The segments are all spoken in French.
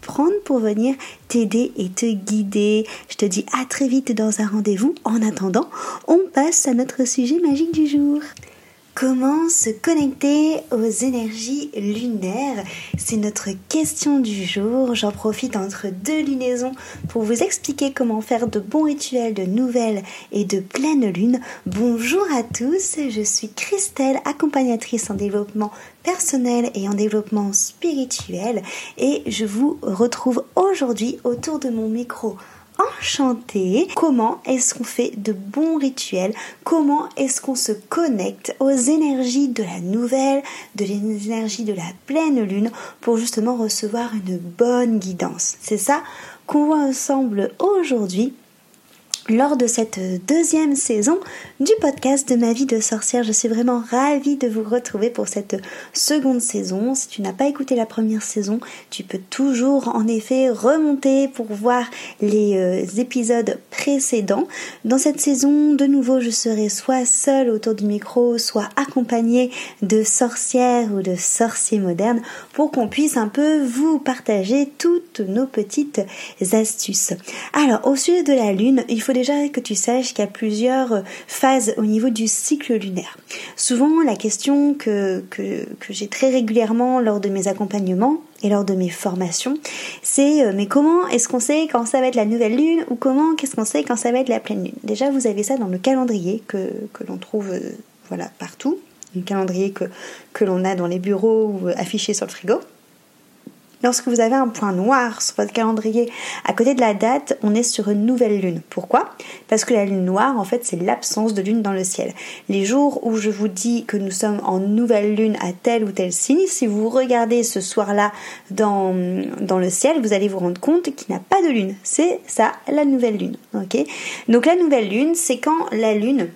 prendre pour venir t'aider et te guider. Je te dis à très vite dans un rendez-vous. En attendant, on passe à notre sujet magique du jour. Comment se connecter aux énergies lunaires C'est notre question du jour. J'en profite entre deux lunaisons pour vous expliquer comment faire de bons rituels de nouvelles et de pleine lune. Bonjour à tous, je suis Christelle, accompagnatrice en développement personnel et en développement spirituel et je vous retrouve aujourd'hui autour de mon micro enchantée. Comment est-ce qu'on fait de bons rituels? Comment est-ce qu'on se connecte aux énergies de la nouvelle, de l'énergie de la pleine lune pour justement recevoir une bonne guidance? C'est ça qu'on voit ensemble aujourd'hui lors de cette deuxième saison du podcast de ma vie de sorcière. Je suis vraiment ravie de vous retrouver pour cette seconde saison. Si tu n'as pas écouté la première saison, tu peux toujours en effet remonter pour voir les euh, épisodes précédents. Dans cette saison, de nouveau, je serai soit seule autour du micro, soit accompagnée de sorcières ou de sorciers modernes pour qu'on puisse un peu vous partager toutes nos petites astuces. Alors, au sujet de la lune, il faut déjà que tu saches qu'il y a plusieurs phases au niveau du cycle lunaire. Souvent, la question que, que, j'ai très régulièrement lors de mes accompagnements et lors de mes formations, c'est euh, mais comment est-ce qu'on sait quand ça va être la nouvelle lune ou comment qu'est-ce qu'on sait quand ça va être la pleine lune? Déjà, vous avez ça dans le calendrier que, que l'on trouve euh, voilà, partout, un calendrier que, que l'on a dans les bureaux ou affiché sur le frigo. Lorsque vous avez un point noir sur votre calendrier à côté de la date, on est sur une nouvelle lune. Pourquoi? Parce que la lune noire, en fait, c'est l'absence de lune dans le ciel. Les jours où je vous dis que nous sommes en nouvelle lune à tel ou tel signe, si vous regardez ce soir-là dans, le ciel, vous allez vous rendre compte qu'il n'y a pas de lune. C'est ça, la nouvelle lune. Donc la nouvelle lune, c'est quand la lune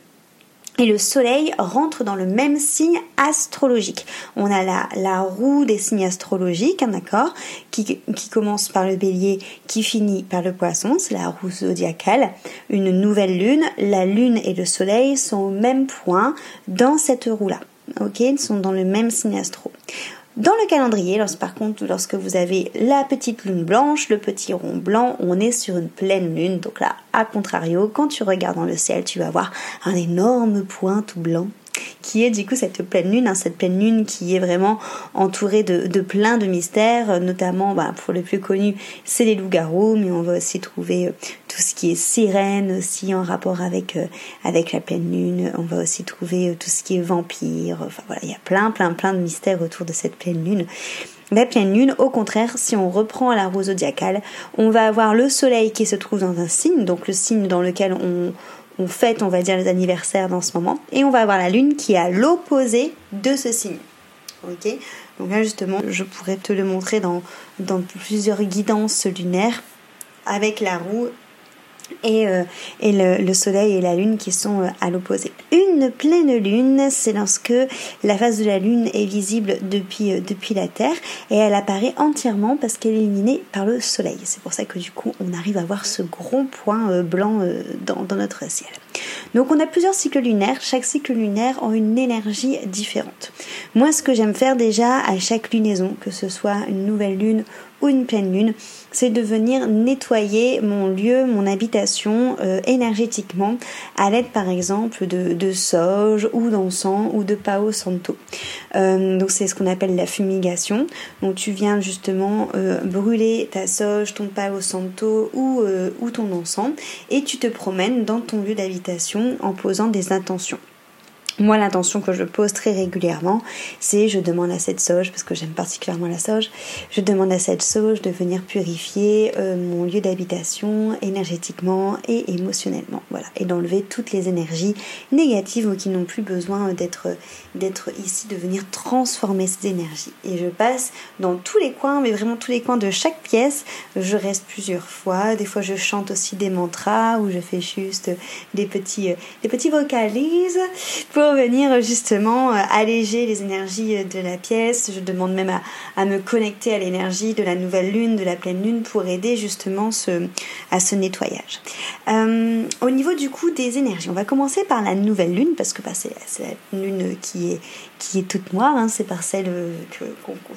et le soleil rentre dans le même signe astrologique. On a la, la roue des signes astrologiques, hein, d'accord, qui, qui commence par le bélier, qui finit par le poisson, c'est la roue zodiacale. Une nouvelle lune, la lune et le soleil sont au même point dans cette roue-là. Ok, ils sont dans le même signe astro. Dans le calendrier, lorsque, par contre, lorsque vous avez la petite lune blanche, le petit rond blanc, on est sur une pleine lune. Donc là, à contrario, quand tu regardes dans le ciel, tu vas voir un énorme point tout blanc qui est du coup cette pleine lune, hein, cette pleine lune qui est vraiment entourée de, plein de mystères, notamment bah, pour le plus connu c'est les loups-garous, mais on va aussi trouver euh, tout ce qui est sirène aussi en rapport avec, euh, avec la pleine lune, on va aussi trouver euh, tout ce qui est vampire, enfin voilà, il y a plein plein plein de mystères autour de cette pleine lune. La pleine lune, au contraire, si on reprend la roue zodiacale, on va avoir le soleil qui se trouve dans un signe, donc le signe dans lequel on, on fête, on va dire, les anniversaires dans ce moment. Et on va avoir la lune qui est à l'opposé de ce signe. Ok? Donc là, justement, je pourrais te le montrer dans, dans plusieurs guidances lunaires avec la roue et, euh, et le, soleil et la lune qui sont euh, à l'opposé. Une pleine lune, c'est lorsque la face de la lune est visible depuis, euh, depuis la Terre et elle apparaît entièrement parce qu'elle est illuminée par le soleil. C'est pour ça que du coup on arrive à voir ce gros point blanc dans, dans notre ciel. Donc on a plusieurs cycles lunaires, chaque cycle lunaire a une énergie différente. Moi ce que j'aime faire déjà à chaque lunaison, que ce soit une nouvelle lune une pleine lune, c'est de venir nettoyer mon lieu, mon habitation euh, énergétiquement à l'aide par exemple de, de ou d'encens ou de pao santo. Euh, donc c'est ce qu'on appelle la fumigation. Donc tu viens justement euh, brûler ta sauge, ton pao santo ou, ou ton encens et tu te promènes dans ton lieu d'habitation en posant des intentions. Moi, l'intention que je pose très régulièrement, c'est je demande à cette sauge, parce que j'aime particulièrement la sauge, je demande à cette sauge de venir purifier euh, mon lieu d'habitation énergétiquement et émotionnellement. Voilà, et d'enlever toutes les énergies négatives qui n'ont plus besoin d'être d'être ici, de venir transformer ces énergies. Et je passe dans tous les coins, mais vraiment tous les coins de chaque pièce. Je reste plusieurs fois. Des fois, je chante aussi des mantras ou je fais juste des petits, euh, des petits vocalises pour venir justement euh, alléger les énergies euh, de la pièce. Je demande même à, me connecter à l'énergie de la nouvelle lune, de la pleine lune pour aider justement à ce nettoyage. Euh, au niveau du coup des énergies, on va commencer par la nouvelle lune parce que bah, c'est la lune qui est, qui est toute noire, hein. c'est par celle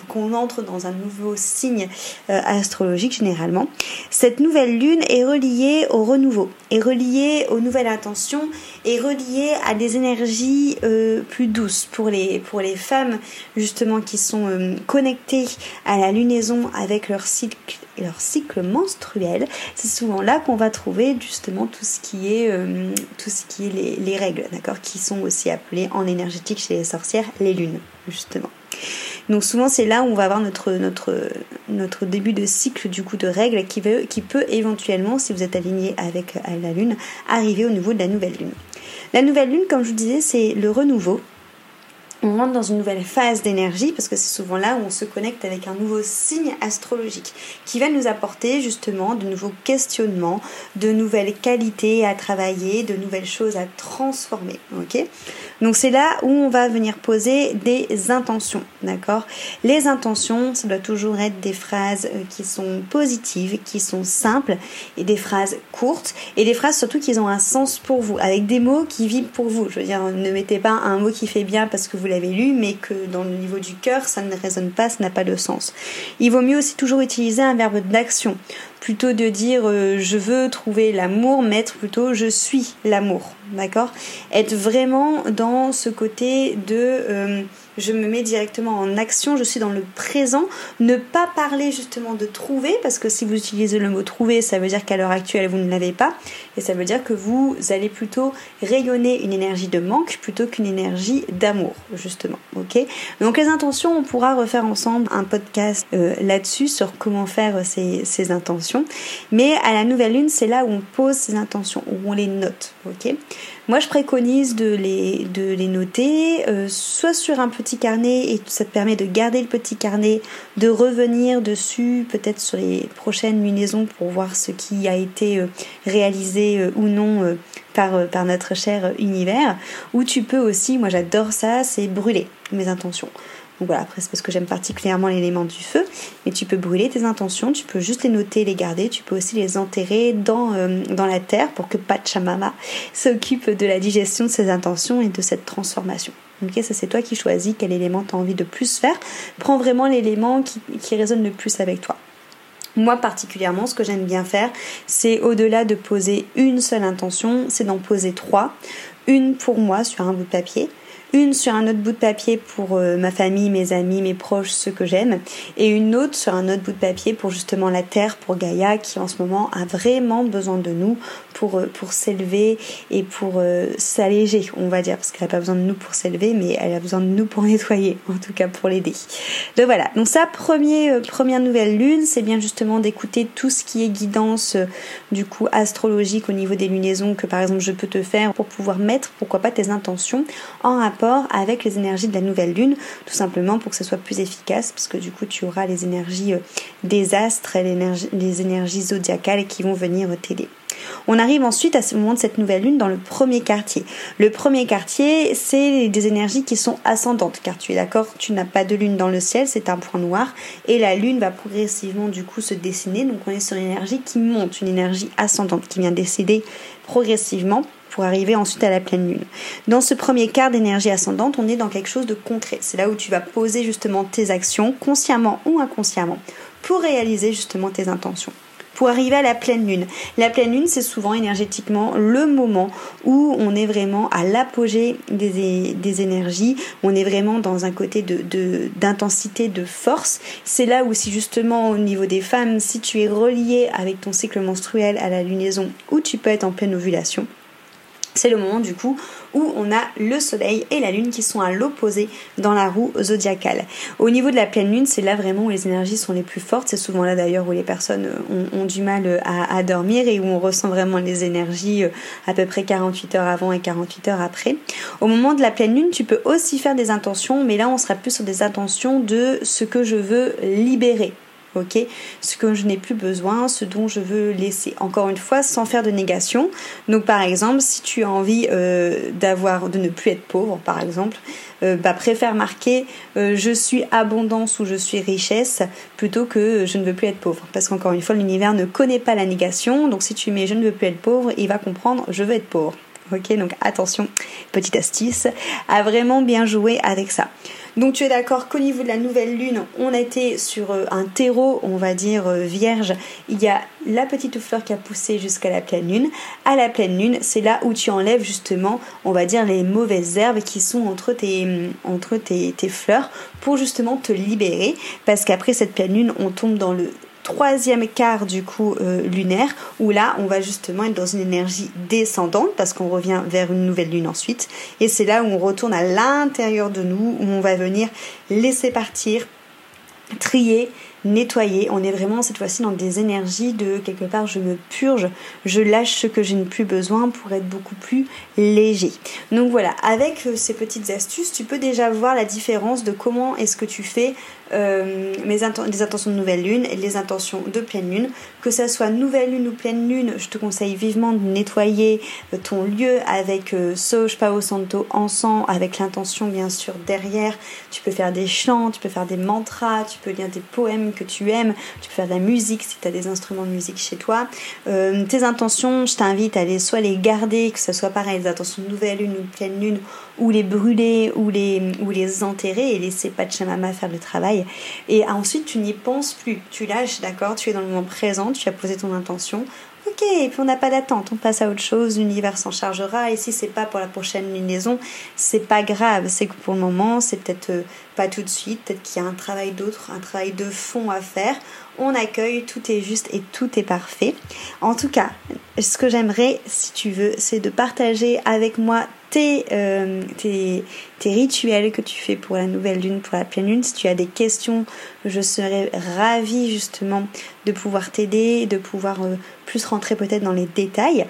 qu'on entre dans un nouveau signe astrologique généralement. Cette nouvelle lune est reliée au renouveau, est reliée aux nouvelles intentions, est reliée à des énergies euh, plus douce pour les, pour les femmes justement qui sont euh, connectées à la lunaison avec leur cycle, leur cycle menstruel. C'est souvent là qu'on va trouver justement tout ce qui est, euh, tout ce qui est les, les règles, d'accord, qui sont aussi appelées en énergétique chez les sorcières les lunes, justement. Donc souvent c'est là où on va avoir notre, début de cycle du coup de règles qui, qui peut éventuellement, si vous êtes aligné avec la lune, arriver au niveau de la nouvelle lune. La nouvelle lune, comme je vous disais, c'est le renouveau. On rentre dans une nouvelle phase d'énergie parce que c'est souvent là où on se connecte avec un nouveau signe astrologique qui va nous apporter justement de nouveaux questionnements, de nouvelles qualités à travailler, de nouvelles choses à transformer. Ok? Donc c'est là où on va venir poser des intentions, d'accord? Les intentions, ça doit toujours être des phrases euh, qui sont positives, qui sont simples et des phrases courtes et des phrases surtout qui ont un sens pour vous, avec des mots qui vivent pour vous. Je veux dire, ne mettez pas un mot qui fait bien parce que vous l'avez lu, mais que dans le niveau du cœur, ça ne résonne pas, ça n'a pas de sens. Il vaut mieux aussi toujours utiliser un verbe d'action plutôt de dire euh, je veux trouver l'amour, mettre plutôt je suis l'amour, d'accord? Être vraiment dans ce côté de euh, je me mets directement en action, je suis dans le présent, ne pas parler justement de trouver, parce que si vous utilisez le mot trouver, ça veut dire qu'à l'heure actuelle vous ne l'avez pas, et ça veut dire que vous allez plutôt rayonner une énergie de manque plutôt qu'une énergie d'amour, justement, ok? Donc les intentions, on pourra refaire ensemble un podcast euh, là-dessus sur comment faire ces, ces intentions, mais à la nouvelle lune, c'est là où on pose ces intentions, où on les note, moi, je préconise de les, noter, euh, soit sur un petit carnet, et ça te permet de garder le petit carnet, de revenir dessus, peut-être sur les prochaines lunaisons pour voir ce qui a été euh, réalisé euh, ou non par notre cher univers. Ou tu peux aussi, moi j'adore ça, c'est brûler mes intentions. Donc voilà, après c'est parce que j'aime particulièrement l'élément du feu, mais tu peux brûler tes intentions, tu peux juste les noter, les garder, tu peux aussi les enterrer dans, euh, la terre pour que Pachamama s'occupe de la digestion de ces intentions et de cette transformation. Ok, ça c'est toi qui choisis quel élément tu as envie de plus faire. Prends vraiment l'élément qui, qui résonne le plus avec toi. Moi particulièrement, ce que j'aime bien faire, c'est au-delà de poser une seule intention, c'est d'en poser trois. Une pour moi sur un bout de papier, une sur un autre bout de papier pour euh, ma famille, mes amis, mes proches, ceux que j'aime, et une autre sur un autre bout de papier pour justement la Terre, pour Gaïa, qui en ce moment a vraiment besoin de nous pour, euh, pour s'élever et pour euh, s'alléger, on va dire, parce qu'elle n'a pas besoin de nous pour s'élever, mais elle a besoin de nous pour nettoyer, en tout cas pour l'aider. Donc voilà, donc ça, premier, première nouvelle lune, c'est bien justement d'écouter tout ce qui est guidance du coup astrologique au niveau des lunaisons que par exemple je peux te faire pour pouvoir mettre, pourquoi pas, tes intentions en rapport avec les énergies de la nouvelle lune, tout simplement pour que ce soit plus efficace, parce que du coup tu auras les énergies euh, des astres les énergies zodiacales qui vont venir t'aider. On arrive ensuite à ce moment de cette nouvelle lune dans le premier quartier. Le premier quartier, c'est des énergies qui sont ascendantes, car tu es d'accord, tu n'as pas de lune dans le ciel, c'est un point noir, et la lune va progressivement du coup se dessiner, donc on est sur une énergie qui monte, une énergie ascendante qui vient décéder progressivement pour arriver ensuite à la pleine lune. Dans ce premier quart d'énergie ascendante, on est dans quelque chose de concret. C'est là où tu vas poser justement tes actions, consciemment ou inconsciemment, pour réaliser justement tes intentions pour arriver à la pleine lune. La pleine lune, c'est souvent énergétiquement le moment où on est vraiment à l'apogée des, énergies, on est vraiment dans un côté d'intensité, de, force. C'est là où si justement au niveau des femmes, si tu es relié avec ton cycle menstruel à la lunaison, où tu peux être en pleine ovulation, c'est le moment du coup où on a le soleil et la lune qui sont à l'opposé dans la roue zodiacale. Au niveau de la pleine lune, c'est là vraiment où les énergies sont les plus fortes. C'est souvent là d'ailleurs où les personnes ont, du mal à, dormir et où on ressent vraiment les énergies euh, à peu près 48 heures avant et 48 heures après. Au moment de la pleine lune, tu peux aussi faire des intentions, mais là on sera plus sur des intentions de ce que je veux libérer ok Ce que je n'ai plus besoin, ce dont je veux laisser. Encore une fois, sans faire de négation. Donc par exemple, si tu as envie euh, d'avoir, de ne plus être pauvre, par exemple, euh, bah, préfère marquer euh, je suis abondance ou je suis richesse plutôt que je ne veux plus être pauvre. Parce qu'encore une fois, l'univers ne connaît pas la négation. Donc si tu mets je ne veux plus être pauvre, il va comprendre je veux être pauvre. Ok, donc attention, petite astuce, à vraiment bien jouer avec ça. Donc tu es d'accord qu'au niveau de la nouvelle lune, on été sur euh, un terreau, on va dire euh, vierge. Il y a la petite fleur qui a poussé jusqu'à la pleine lune. À la pleine lune, c'est là où tu enlèves justement, on va dire, les mauvaises herbes qui sont entre tes, mm, tes fleurs pour justement te libérer. Parce qu'après cette pleine lune, on tombe dans le troisième quart du coup euh, lunaire où là on va justement être dans une énergie descendante parce qu'on revient vers une nouvelle lune ensuite. Et c'est là où on retourne à l'intérieur de nous où on va venir laisser partir trier nettoyer. On est vraiment cette fois-ci dans des énergies de quelque part je me purge, je lâche ce que je n'ai plus besoin pour être beaucoup plus léger. Donc voilà, avec euh, ces petites astuces, tu peux déjà voir la différence de comment est-ce que tu fais euh, mes intentions de nouvelle lune et les intentions de pleine lune. Que ça soit nouvelle lune ou pleine lune, je te conseille vivement de nettoyer euh, ton lieu avec euh, Soj Pao Santo encens, avec l'intention bien sûr derrière. Tu peux faire des chants, tu peux faire des mantras, tu peux lire des poèmes que tu aimes, tu peux faire de la musique si tu as des instruments de musique chez toi. tes intentions, je t'invite à les soit les garder, que ce soit pareil, les intentions de nouvelle lune ou de pleine lune, ou les brûler ou les, ou les enterrer et laisser Pachamama faire le travail. Et ensuite, tu n'y penses plus. Tu lâches, d'accord? Tu es dans le moment présent, tu as posé ton intention. Ok, et puis on n'a pas d'attente, on passe à autre chose, l'univers s'en chargera. Et si c'est pas pour la prochaine lunaison, c'est pas grave. C'est que pour le moment, c'est peut-être euh, pas tout de suite, peut-être qu'il y a un travail d'autre, un travail de fond à faire. On accueille, tout est juste et tout est parfait. En tout cas, ce que j'aimerais, si tu veux, c'est de partager avec moi euh, tes, tes, rituels que tu fais pour la nouvelle lune, pour la pleine lune. Si tu as des questions, je serais ravie justement de pouvoir t'aider, de pouvoir euh, plus rentrer peut-être dans les détails.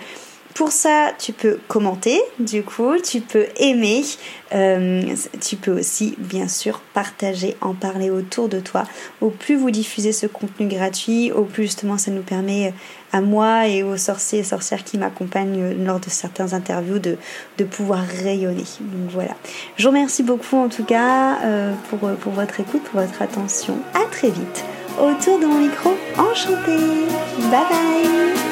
Pour ça, tu peux commenter, du coup, tu peux aimer, euh, tu peux aussi, bien sûr, partager, en parler autour de toi. Au plus vous diffusez ce contenu gratuit, au plus justement ça nous permet à moi et aux sorciers et sorcières qui m'accompagnent lors de certains interviews de, pouvoir rayonner. Donc voilà. Je vous remercie beaucoup en tout cas euh, pour, pour votre écoute, pour votre attention. À très vite autour de mon micro. Enchantée Bye bye